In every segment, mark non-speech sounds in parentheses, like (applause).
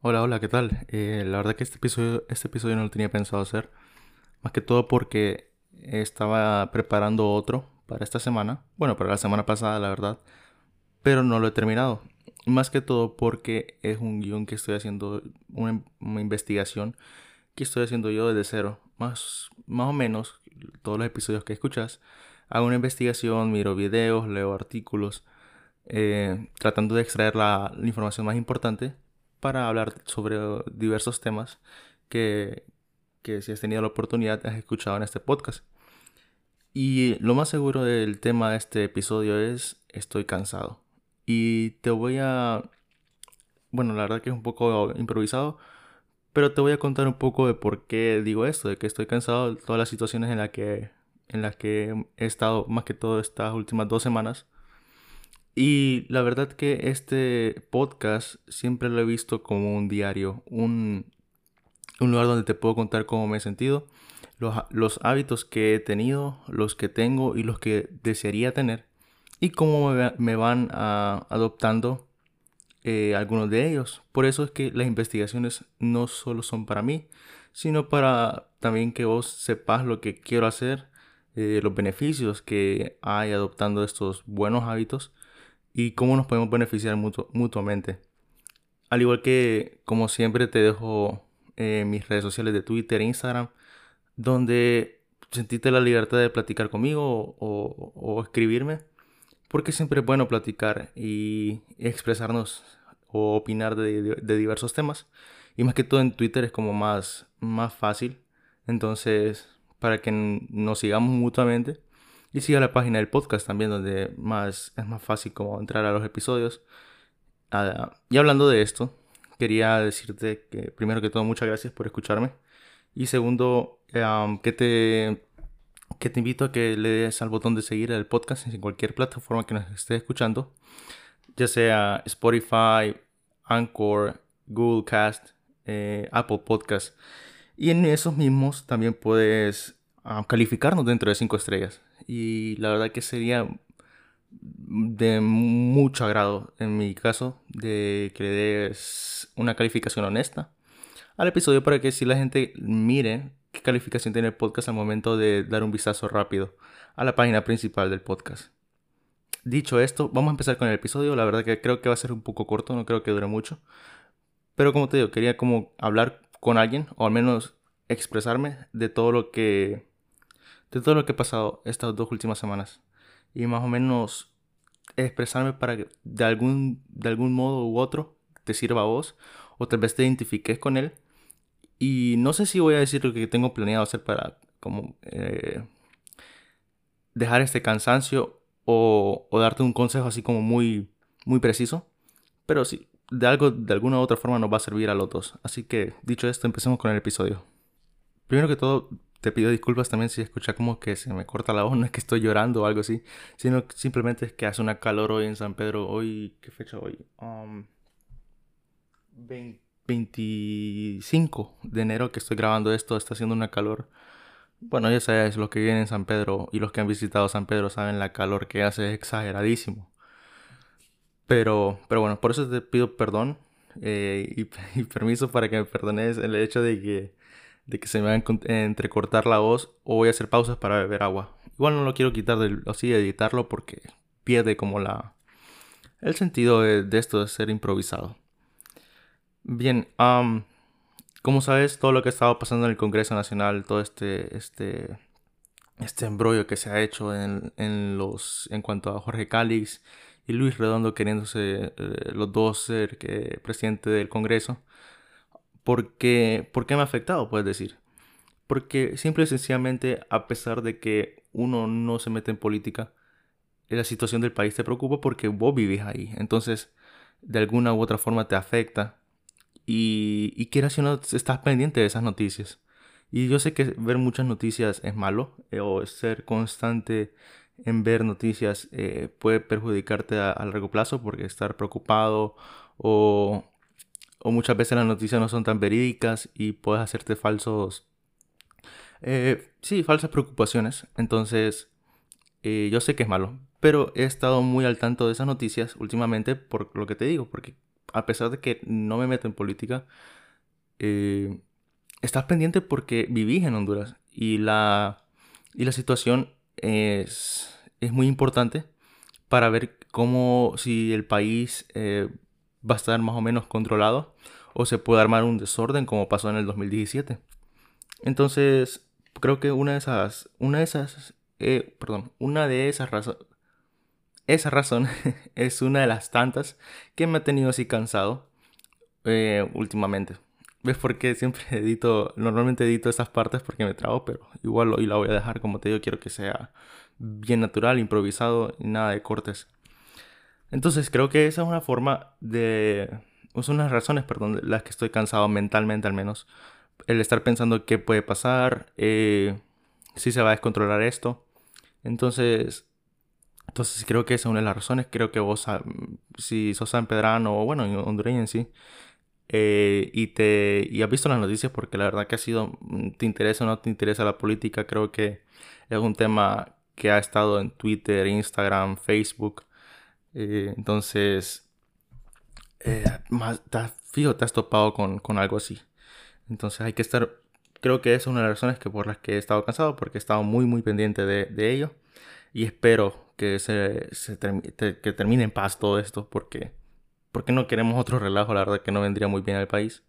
Hola, hola, ¿qué tal? Eh, la verdad que este episodio, este episodio no lo tenía pensado hacer. Más que todo porque estaba preparando otro para esta semana. Bueno, para la semana pasada, la verdad. Pero no lo he terminado. Más que todo porque es un guion que estoy haciendo, una, investigación que estoy haciendo yo desde cero. Más, más o menos, todos los episodios que escuchas, hago una investigación, miro videos, leo artículos, eh, tratando de extraer la información más importante para hablar sobre diversos temas que, que si has tenido la oportunidad has escuchado en este podcast. Y lo más seguro del tema de este episodio es estoy cansado. Y te voy a... Bueno, la verdad que es un poco improvisado, pero te voy a contar un poco de por qué digo esto, de que estoy cansado de todas las situaciones en las que, en las que he estado más que todo estas últimas dos semanas y la verdad que este podcast siempre lo he visto como un diario, un, lugar donde te puedo contar cómo me he sentido, los, hábitos que he tenido, los que tengo y los que desearía tener, y cómo me, van adoptando eh, algunos de ellos. Por eso es que las investigaciones no solo son para mí, sino para también que vos sepas lo que quiero hacer, eh, los beneficios que hay adoptando estos buenos hábitos y cómo nos podemos beneficiar mutuamente. Al igual que, como siempre, te dejo eh, mis redes sociales de Twitter e Instagram, donde sentiste la libertad de platicar conmigo o, escribirme, porque siempre es bueno platicar y expresarnos o opinar de, diversos temas. Y más que todo en Twitter es como más, más fácil. Entonces, para que nos sigamos mutuamente y siga la página del podcast también, donde más, es más fácil como entrar a los episodios. Ah, y hablando de esto, quería decirte que primero que todo muchas gracias por escucharme. Y segundo, que, te, que te invito a que le des al botón de seguir el podcast en cualquier plataforma que nos esté escuchando. Ya sea Spotify, Anchor, Google Cast, eh, Apple Podcast. Y en esos mismos también puedes calificarnos dentro de 5 estrellas y la verdad que sería de mucho agrado en mi caso de que le des una calificación honesta al episodio para que si la gente mire qué calificación tiene el podcast al momento de dar un vistazo rápido a la página principal del podcast. Dicho esto, vamos a empezar con el episodio. La verdad que creo que va a ser un poco corto, no creo que dure mucho. Pero como te digo, quería como hablar con alguien o al menos expresarme de todo lo que de todo lo que he pasado estas dos últimas semanas. Y más o menos expresarme para que de algún, de algún modo u otro te sirva a vos o tal vez te identifiques con él. Y no sé si voy a decir lo que tengo planeado hacer para como eh, dejar este cansancio o, darte un consejo así como muy, muy preciso. Pero sí, de algo, de alguna otra forma nos va a servir a los dos. Así que dicho esto, empecemos con el episodio. Primero que todo, te pido disculpas también si escucha como que se me corta la voz, (laughs) no que estoy llorando o algo así, sino simplemente es que hace una calor hoy en San Pedro. Hoy, ¿qué fecha hoy? 25 um, de enero que estoy grabando esto, está haciendo una calor. Bueno, ya sabes, los que vienen en San Pedro y los que han visitado San Pedro saben la calor que hace, es exageradísimo. Pero, pero bueno, por eso te pido perdón eh, y (laughs) permiso para que me perdones el hecho de que de que se me va a entrecortar la voz o voy a hacer pausas para beber agua. Igual no lo quiero quitar así editarlo porque pierde como la el sentido de, esto de ser improvisado. Bien, como sabes, todo lo que ha estado pasando en el Congreso Nacional, todo este, este, este embrollo que se ha hecho en, en los, en cuanto a Jorge Calix y Luis Redondo queriéndose eh, los dos ser presidente del Congreso, ¿Por qué, me ha afectado? Puedes decir. Porque simple y sencillamente, a pesar de que uno no se mete en política, la situación del país te preocupa porque vos vivís ahí. Entonces, de alguna u otra forma te afecta. Y, y quieras o no, estás pendiente de esas noticias. Y yo sé que ver muchas noticias es malo, eh, o ser constante en ver noticias eh, puede perjudicarte a, largo plazo porque estar preocupado o, o muchas veces las noticias no son tan verídicas y puedes hacerte falsos, eh, sí, falsas preocupaciones. Entonces, eh, yo sé que es malo, pero he estado muy al tanto de esas noticias últimamente por lo que te digo, porque a pesar de que no me meto en política, eh, estás pendiente porque vivís en Honduras y la, y la situación es, es muy importante para ver cómo si el país eh, va a estar más o menos controlado o se puede armar un desorden como pasó en el 2017. Entonces, creo que una de esas, una de esas, eh, perdón, una de esas razones, razón (laughs) es una de las tantas que me ha tenido así cansado eh, últimamente. ¿Ves por qué siempre (laughs) edito, normalmente edito esas partes porque me trago, pero igual hoy la voy a dejar como te digo, quiero que sea bien natural, improvisado y nada de cortes. Entonces creo que esa es una forma de... Son unas razones, perdón, las que estoy cansado mentalmente al menos. El estar pensando qué puede pasar, eh, si se va a descontrolar esto. Entonces, entonces creo que esa es una de las razones. Creo que vos, ah, si sos sanpedrano o bueno, hondureño en sí, eh, y, te, y has visto las noticias porque la verdad que ha sido, mm, te interesa o no te interesa la política, creo que es un tema que ha estado en Twitter, Instagram, Facebook. Eh, entonces, eh, más, fijo, te has topado con, con, algo así. Entonces hay que estar, creo que esa es una de las razones que por las que he estado cansado, porque he estado muy, muy pendiente de, de ello. Y espero que, se, se que termine en paz todo esto, porque porque no queremos otro relajo, la verdad que no vendría muy bien al país.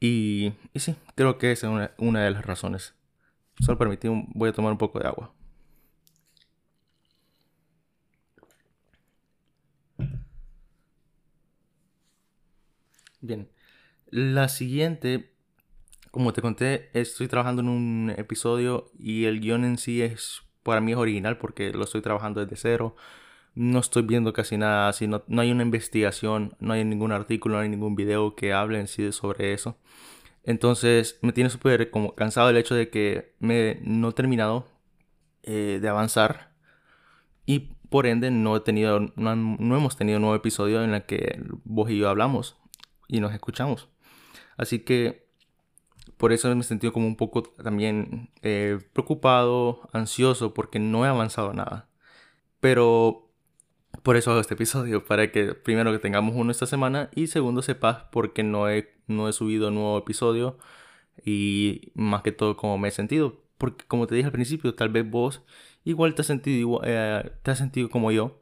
Y, y sí, creo que esa es una, una de las razones. Solo permití, voy a tomar un poco de agua. Bien, la siguiente, como te conté, estoy trabajando en un episodio y el guion en sí es, para mí original porque lo estoy trabajando desde cero. No estoy viendo casi nada, así no, hay una investigación, no hay ningún artículo, no hay ningún video que hable en sí sobre eso. Entonces me tiene súper cansado el hecho de que me, no he terminado eh, de avanzar y por ende no he tenido, no, no, hemos tenido un nuevo episodio en el que vos y yo hablamos y nos escuchamos. Así que por eso me he sentido como un poco también eh, preocupado, ansioso, porque no he avanzado nada. Pero por eso hago este episodio, (laughs) para que primero que tengamos uno esta semana y segundo sepas porque no he, no he subido nuevo episodio y más que todo cómo me he sentido. Porque como te dije al principio, tal vez vos igual te has sentido, eh, te has sentido como yo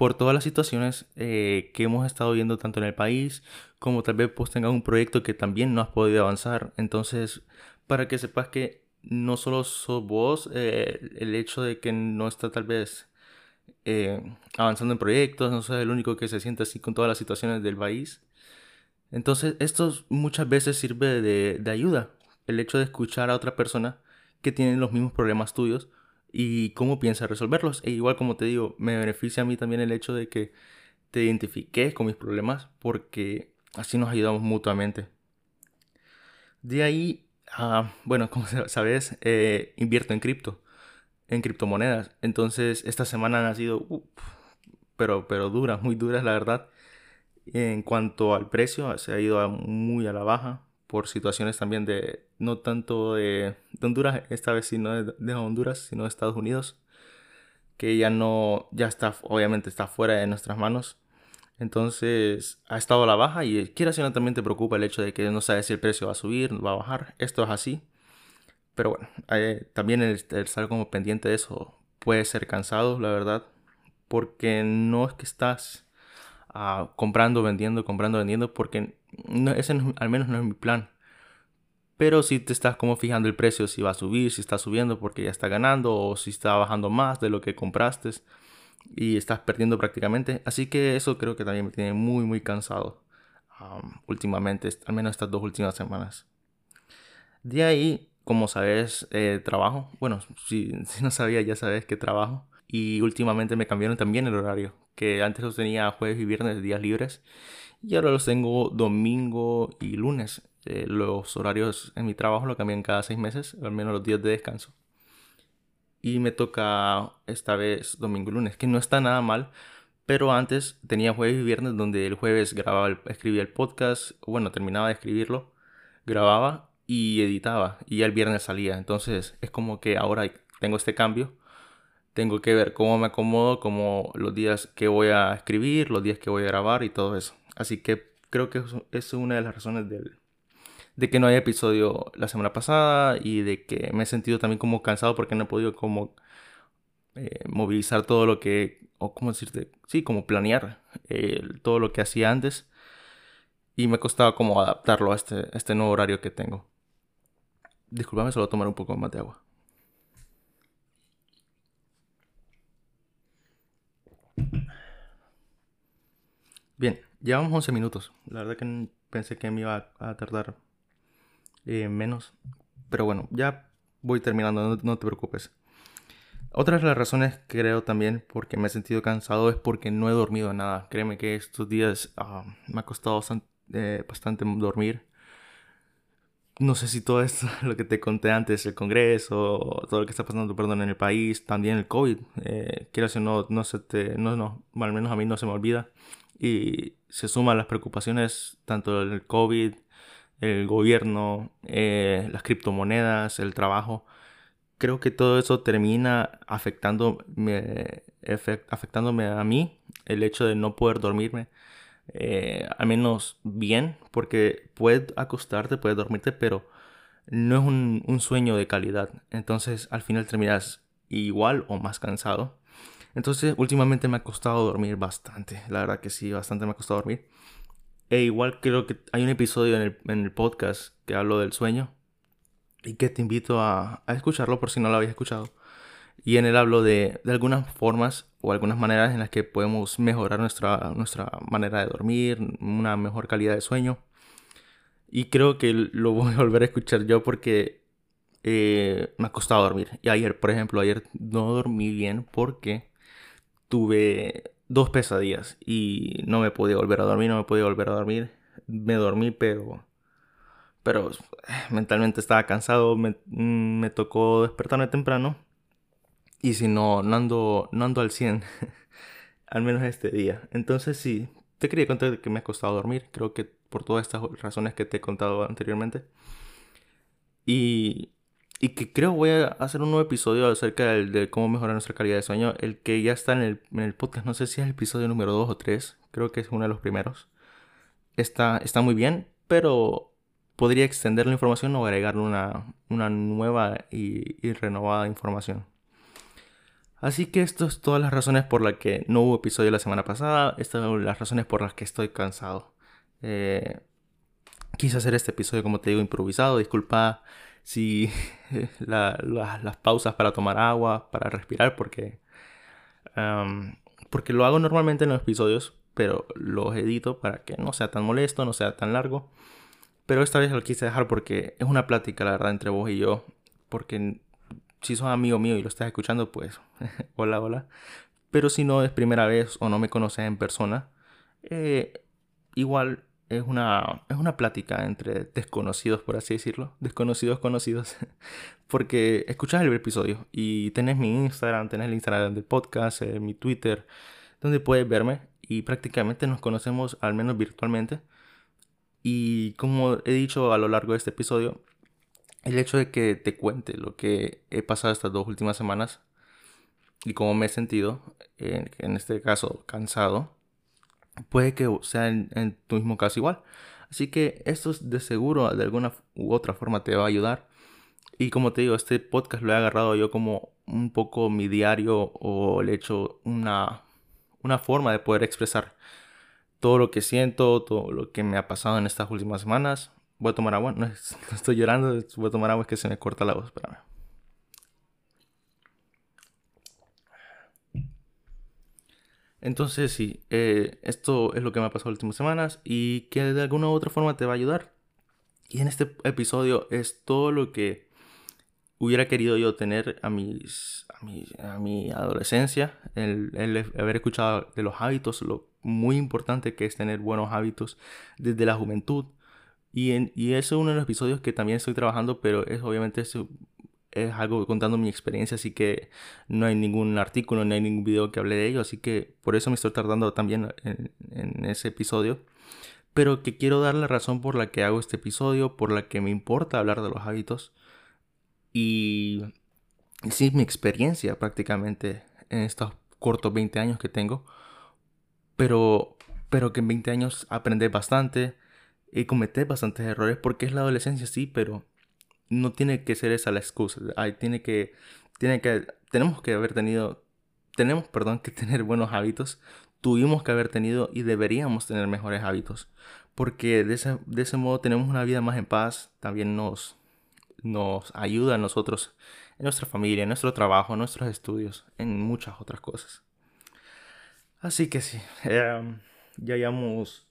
por todas las situaciones eh, que hemos estado viendo tanto en el país como tal vez vos tengas un proyecto que también no has podido avanzar. Entonces, para que sepas que no solo sos vos, eh, el hecho de que no está tal vez eh, avanzando en proyectos, no soy el único que se siente así con todas las situaciones del país. Entonces, esto muchas veces sirve de, de ayuda. El hecho de escuchar a otra persona que tiene los mismos problemas tuyos y cómo piensa resolverlos. E igual como te digo, me beneficia a mí también el hecho de que te identifiques con mis problemas porque así nos ayudamos mutuamente. De ahí, ah, (laughs) bueno, como sabes, eh, invierto en cripto en criptomonedas. Entonces, esta semana han sido, pero, pero duras, muy duras, la verdad. En cuanto al precio, se ha ido muy a la baja por situaciones también de, no tanto de, Honduras, esta vez sí no de, Honduras, sino de Estados Unidos, que ya no, ya está, obviamente está fuera de nuestras manos. Entonces ha estado a la baja y quiera si no también te preocupa el hecho de que no sabes si el precio va a subir, va a bajar. Esto es así. Pero bueno, eh, también el, estar como pendiente de eso puede ser cansado, la verdad. Porque no es que estás comprando, vendiendo, comprando, vendiendo, porque no, ese al menos no es mi plan. Pero si te estás como fijando el precio, si va a subir, si está subiendo porque ya está ganando o si está bajando más de lo que compraste y estás perdiendo prácticamente. Así que eso creo que también me tiene muy, muy cansado últimamente, al menos estas dos últimas semanas. De ahí como sabes, eh, trabajo. Bueno, si, (laughs) si, no sabía, ya sabes que trabajo. Y últimamente me cambiaron también el horario. Que antes los tenía jueves y viernes, días libres. Y ahora los tengo domingo y lunes. Eh, los horarios en mi trabajo lo cambian cada seis meses, al menos los días de descanso. Y me toca esta vez domingo y lunes, que no está nada mal. Pero antes tenía jueves y viernes donde el jueves grababa, escribía el podcast. Bueno, terminaba de escribirlo, grababa y editaba y el viernes salía. Entonces es como que ahora tengo este cambio. Tengo que ver cómo me acomodo, como los días que voy a escribir, los días que voy a grabar y todo eso. Así que creo que es una de las razones de que no haya episodio la semana pasada y de que me he sentido también como cansado porque no he podido como eh, movilizar todo lo que, o cómo decirte, sí, como planear todo lo que hacía antes y me costaba como adaptarlo a este, este nuevo horario que tengo. Disculpame, solo tomar un poco más de agua. Bien, llevamos 11 minutos. La verdad que pensé que me iba a tardar eh, menos. Pero bueno, ya voy terminando, no, te preocupes. Otra de las razones creo también porque me he sentido cansado es porque no he dormido nada. Créeme que estos días ah, me ha costado bastante, eh, bastante, dormir. No sé si todo esto, (laughs) lo que te conté antes, el Congreso, todo lo que está pasando, perdón, en el país, también el COVID, eh, quiero decir, no, no se te, no, no, al menos a mí no se me olvida. Y se suman las preocupaciones, tanto del COVID, el gobierno, eh, las criptomonedas, el trabajo. Creo que todo eso termina afectándome, afectándome a mí, el hecho de no poder dormirme, eh, al menos bien, porque puedes acostarte, puedes dormirte, pero no es un, un sueño de calidad. Entonces al final terminas igual o más cansado. Entonces últimamente me ha costado dormir bastante, la verdad que sí, bastante me ha costado dormir. E igual creo que hay un episodio en el, podcast que hablo del sueño y que te invito a, escucharlo por si no lo habéis escuchado. Y en él hablo de, algunas formas o algunas maneras en las que podemos mejorar nuestra, nuestra manera de dormir, una mejor calidad de sueño. Y creo que lo (laughs) voy a volver a escuchar yo porque eh, me ha costado dormir. Y ayer, por ejemplo, ayer no dormí bien porque tuve dos pesadillas y no me podía volver a dormir, no me podía volver a dormir. Me dormí, pero pero eh, mentalmente estaba cansado, me, mm, me, tocó despertarme temprano y si no, no ando, no ando al 100, (laughs) al menos este día. Entonces sí, te quería contar que me ha costado dormir, creo que por todas estas razones que te he contado anteriormente. Y y que creo voy a hacer un nuevo episodio acerca de, cómo mejorar nuestra calidad de sueño. El que ya está en el, en el, podcast, no sé si es el episodio número 2 o 3, creo que es uno de los primeros. Está, está muy bien, pero podría extender la información o agregarle una, una nueva y, y, renovada información. Así que esto es todas las razones por las que no hubo episodio la semana pasada. Estas son las razones por las que estoy cansado. Eh, quise hacer este episodio, como te digo, improvisado. Disculpa si (laughs) las pausas para tomar agua, para respirar, porque, porque lo hago normalmente en los episodios, pero los edito para que no sea tan molesto, no sea tan largo. Pero esta vez lo quise dejar porque es una plática, la verdad, entre vos y yo. Porque si sos amigo mío y lo estás escuchando, pues (laughs) hola, hola. Pero si no es primera vez o no me conoces en persona, eh, igual es una, es una plática entre desconocidos, por así decirlo. Desconocidos conocidos. (laughs) Porque escuchas el episodio y tenés mi Instagram, tenés el Instagram del podcast, eh, mi Twitter, donde puedes verme y prácticamente nos conocemos al menos virtualmente. Y como he dicho a lo largo de este episodio, el hecho de que te cuente lo que he pasado estas dos últimas semanas y cómo me he sentido, en este caso cansado, puede que sea en, tu mismo caso igual. Así que esto de seguro de alguna u otra forma te va a ayudar. Y como te digo, este podcast lo he agarrado yo como un poco mi diario o le he hecho una, una forma de poder expresar todo lo que siento, todo lo que me ha pasado en estas últimas semanas. Voy a tomar agua, (laughs) no, estoy llorando, voy a tomar agua, es que se me corta la voz, espérame. Entonces sí, eh, esto es lo que me ha pasado las últimas semanas y que de alguna u otra forma te va a ayudar. Y en este episodio es todo lo que hubiera querido yo tener a, mis, a, mi, adolescencia, el, haber escuchado de los hábitos, lo muy importante que es tener buenos hábitos desde la juventud. Y, en, y es uno de los episodios que también estoy trabajando, pero es obviamente es algo contando mi experiencia, así que no hay ningún artículo, no hay ningún video que hable de ello, así que por eso me estoy tardando también en, ese episodio. Pero que quiero dar la razón por la que hago este episodio, por la que me importa hablar de los hábitos. Y sí, mi experiencia prácticamente en estos cortos 20 años que tengo. Pero pero que en 20 años aprendes bastante y cometes bastantes errores porque es la adolescencia, sí, pero no tiene que ser esa la excusa. tiene que, tiene que, tenemos que haber tenido, tenemos, perdón, que tener buenos hábitos. Tuvimos que haber tenido y deberíamos tener mejores hábitos. Porque de ese, de ese modo tenemos una vida más en paz. También nos, nos ayuda a nosotros, en nuestra familia, en nuestro trabajo, en nuestros estudios, en muchas otras cosas. Así que sí, em, ya llevamos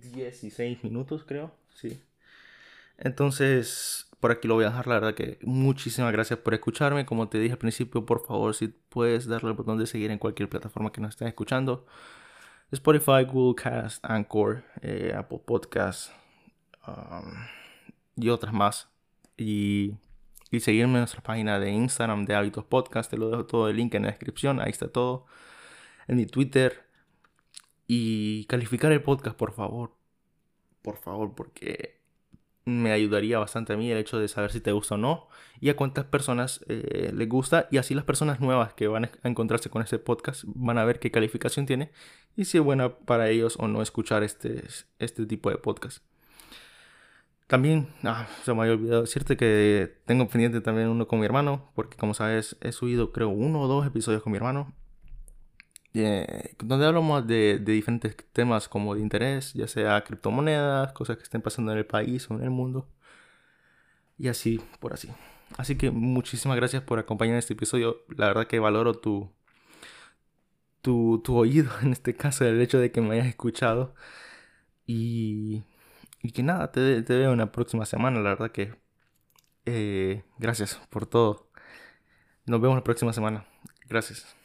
16 minutos, creo, sí. Entonces, por aquí lo voy a dejar. La verdad que muchísimas gracias por escucharme. Como te dije al principio, por favor, si puedes darle el botón de seguir en cualquier plataforma que nos estés escuchando. Spotify, Google Cast, Anchor, eh, Apple Podcast um, y otras más. Y, y seguirme en nuestra página de Instagram de Hábitos Podcast. Te lo dejo todo el link en la descripción. Ahí está todo. En mi Twitter. Y calificar el podcast, por favor. Por favor, porque me ayudaría bastante a mí el hecho de saber si te gusta o no y a cuántas personas eh, les gusta y así las personas nuevas que van a encontrarse con este podcast van a ver qué calificación tiene y si es buena para ellos o no escuchar este, este tipo de podcast. También, ah, se me había olvidado decirte que tengo pendiente también uno con mi hermano, porque como sabes he subido creo uno o dos episodios con mi hermano eh, donde hablamos de, de, diferentes temas como de interés, ya sea criptomonedas, cosas que estén pasando en el país o en el mundo. Y así, por así. Así que muchísimas gracias por acompañar este episodio. La verdad que valoro tu, tu, tu oído, (laughs) en este caso, el hecho de que me hayas escuchado. Y, y que nada, te, te veo en la próxima semana. La verdad que eh, gracias por todo. Nos vemos la próxima semana. Gracias.